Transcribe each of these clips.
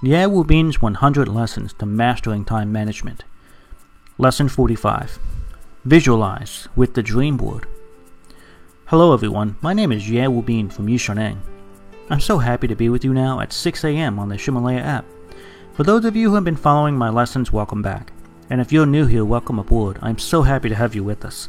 Ye Wubin's 100 Lessons to Mastering Time Management. Lesson 45 Visualize with the Dream Board. Hello everyone, my name is Ye Wubin from Yixiaoneng. I'm so happy to be with you now at 6 a.m. on the Ximalaya app. For those of you who have been following my lessons, welcome back. And if you're new here, welcome aboard. I'm so happy to have you with us.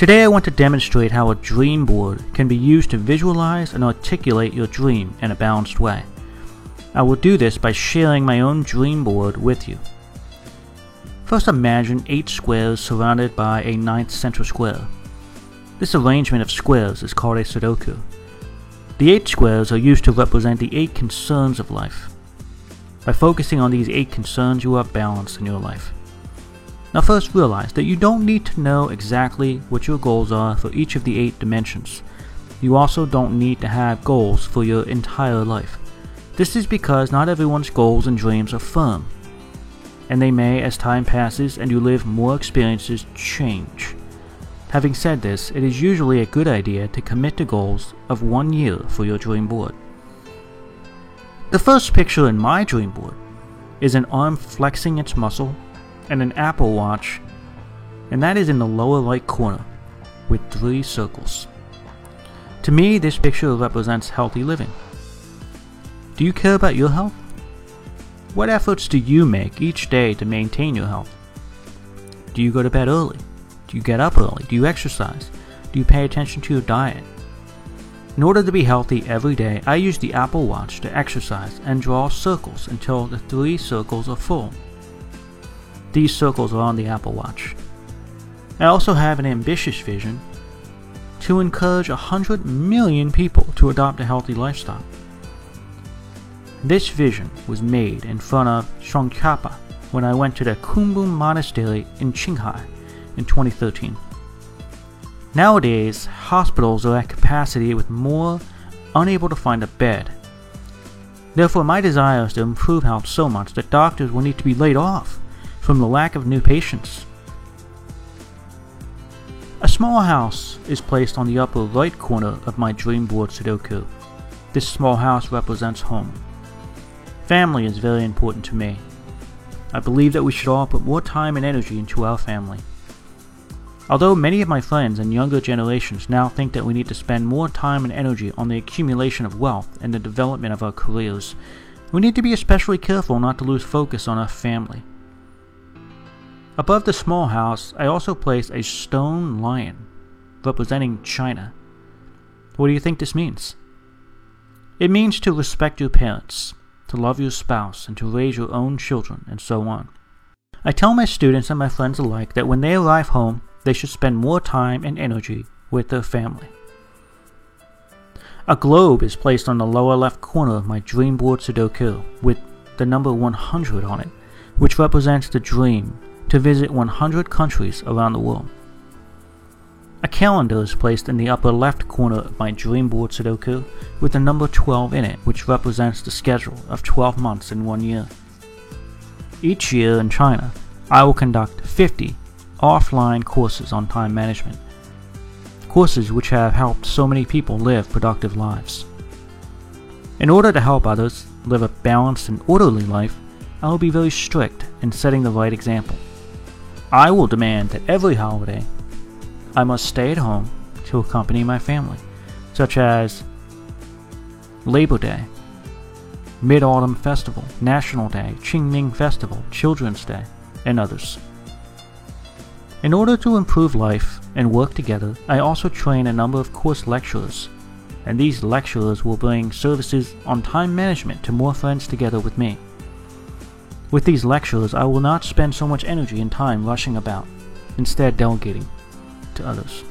Today I want to demonstrate how a dream board can be used to visualize and articulate your dream in a balanced way. I will do this by sharing my own dream board with you. First imagine 8 squares surrounded by a ninth central square. This arrangement of squares is called a Sudoku. The 8 squares are used to represent the 8 concerns of life. By focusing on these 8 concerns you are balanced in your life. Now first realize that you don't need to know exactly what your goals are for each of the eight dimensions. You also don't need to have goals for your entire life. This is because not everyone's goals and dreams are firm, and they may, as time passes and you live more experiences, change. Having said this, it is usually a good idea to commit to goals of one year for your dream board. The first picture in my dream board is an arm flexing its muscle and an Apple Watch, and that is in the lower right corner with three circles. To me, this picture represents healthy living. Do you care about your health? What efforts do you make each day to maintain your health? Do you go to bed early? Do you get up early? Do you exercise? Do you pay attention to your diet? In order to be healthy every day, I use the Apple Watch to exercise and draw circles until the three circles are full. These circles are on the Apple Watch. I also have an ambitious vision to encourage 100 million people to adopt a healthy lifestyle. This vision was made in front of Tsongkhapa when I went to the Kumbum Monastery in Qinghai in 2013. Nowadays, hospitals are at capacity with more unable to find a bed. Therefore, my desire is to improve health so much that doctors will need to be laid off from the lack of new patients. A small house is placed on the upper right corner of my dream board Sudoku. This small house represents home. Family is very important to me. I believe that we should all put more time and energy into our family. Although many of my friends and younger generations now think that we need to spend more time and energy on the accumulation of wealth and the development of our careers, we need to be especially careful not to lose focus on our family. Above the small house, I also placed a stone lion representing China. What do you think this means? It means to respect your parents, to love your spouse, and to raise your own children, and so on. I tell my students and my friends alike that when they arrive home, they should spend more time and energy with their family. A globe is placed on the lower left corner of my dream board Sudoku with the number 100 on it, which represents the dream to visit 100 countries around the world. A calendar is placed in the upper left corner of my dream board Sudoku with the number 12 in it, which represents the schedule of 12 months in one year. Each year in China, I will conduct 50 offline courses on time management, courses which have helped so many people live productive lives. In order to help others live a balanced and orderly life, I will be very strict in setting the right example. I will demand that every holiday I must stay at home to accompany my family, such as Labor Day, Mid Autumn Festival, National Day, Qingming Festival, Children's Day, and others. In order to improve life and work together, I also train a number of course lecturers, and these lecturers will bring services on time management to more friends together with me. With these lectures, I will not spend so much energy and time rushing about, instead delegating to others.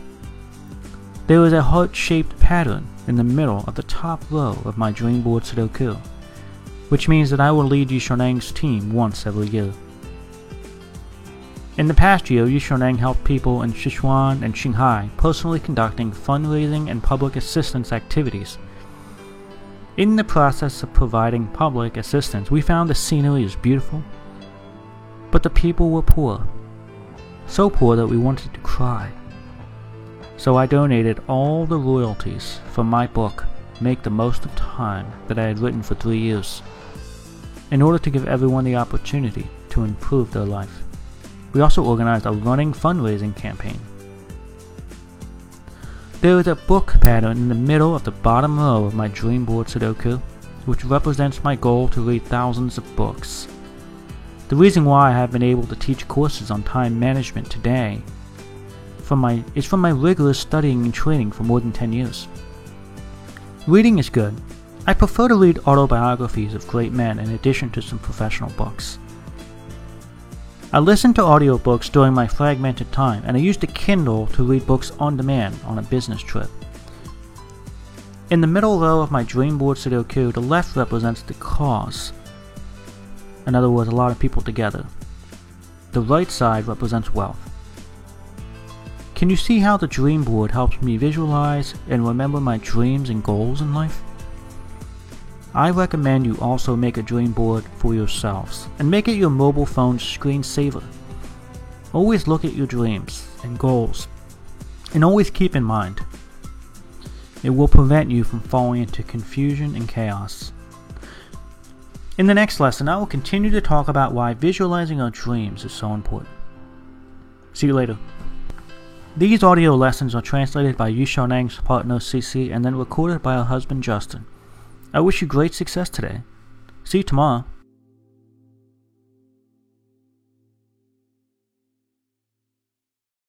There is a heart-shaped pattern in the middle of the top row of my dream board Sudoku. which means that I will lead Yixiaoneng's team once every year. In the past year, Yishuneng helped people in Sichuan and Qinghai personally conducting fundraising and public assistance activities. In the process of providing public assistance, we found the scenery is beautiful, but the people were poor. So poor that we wanted to cry. So I donated all the royalties from my book, Make the Most of Time, that I had written for three years, in order to give everyone the opportunity to improve their life. We also organized a running fundraising campaign. There is a book pattern in the middle of the bottom row of my dream board Sudoku, which represents my goal to read thousands of books. The reason why I have been able to teach courses on time management today from my, is from my rigorous studying and training for more than 10 years. Reading is good. I prefer to read autobiographies of great men in addition to some professional books. I listened to audiobooks during my fragmented time, and I used a Kindle to read books on demand on a business trip. In the middle row of my Dreamboard Sudoku, the left represents the cause. In other words, a lot of people together. The right side represents wealth. Can you see how the dream board helps me visualize and remember my dreams and goals in life? I recommend you also make a dream board for yourselves and make it your mobile phone's screensaver. Always look at your dreams and goals and always keep in mind it will prevent you from falling into confusion and chaos. In the next lesson, I will continue to talk about why visualizing our dreams is so important. See you later. These audio lessons are translated by Yu Yixiaoneng's partner CC and then recorded by her husband Justin. I wish you great success today. See you tomorrow.